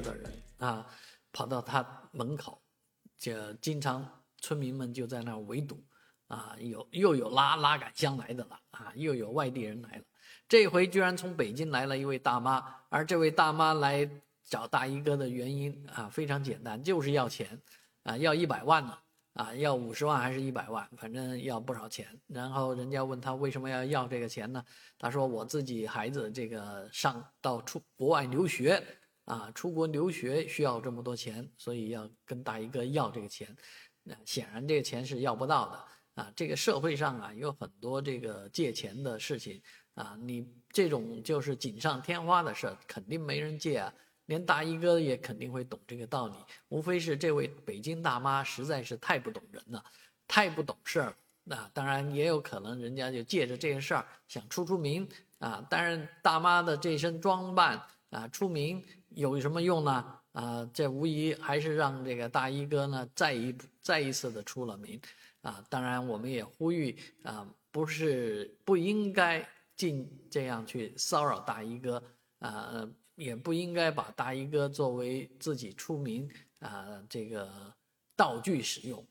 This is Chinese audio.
的人啊跑到他门口，就经常村民们就在那围堵，啊，有又有拉拉杆箱来的了，啊，又有外地人来了，这回居然从北京来了一位大妈，而这位大妈来找大衣哥的原因啊非常简单，就是要钱，啊，要一百万呢。啊，要五十万还是一百万，反正要不少钱。然后人家问他为什么要要这个钱呢？他说我自己孩子这个上到出国外留学，啊，出国留学需要这么多钱，所以要跟大衣哥要这个钱。那显然这个钱是要不到的啊。这个社会上啊有很多这个借钱的事情啊，你这种就是锦上添花的事儿，肯定没人借啊。连大衣哥也肯定会懂这个道理，无非是这位北京大妈实在是太不懂人了，太不懂事儿。那当然也有可能人家就借着这个事儿想出出名啊。当然大妈的这身装扮啊，出名有什么用呢？啊，这无疑还是让这个大衣哥呢再一再一次的出了名啊。当然我们也呼吁啊，不是不应该进这样去骚扰大衣哥啊。也不应该把大衣哥作为自己出名啊这个道具使用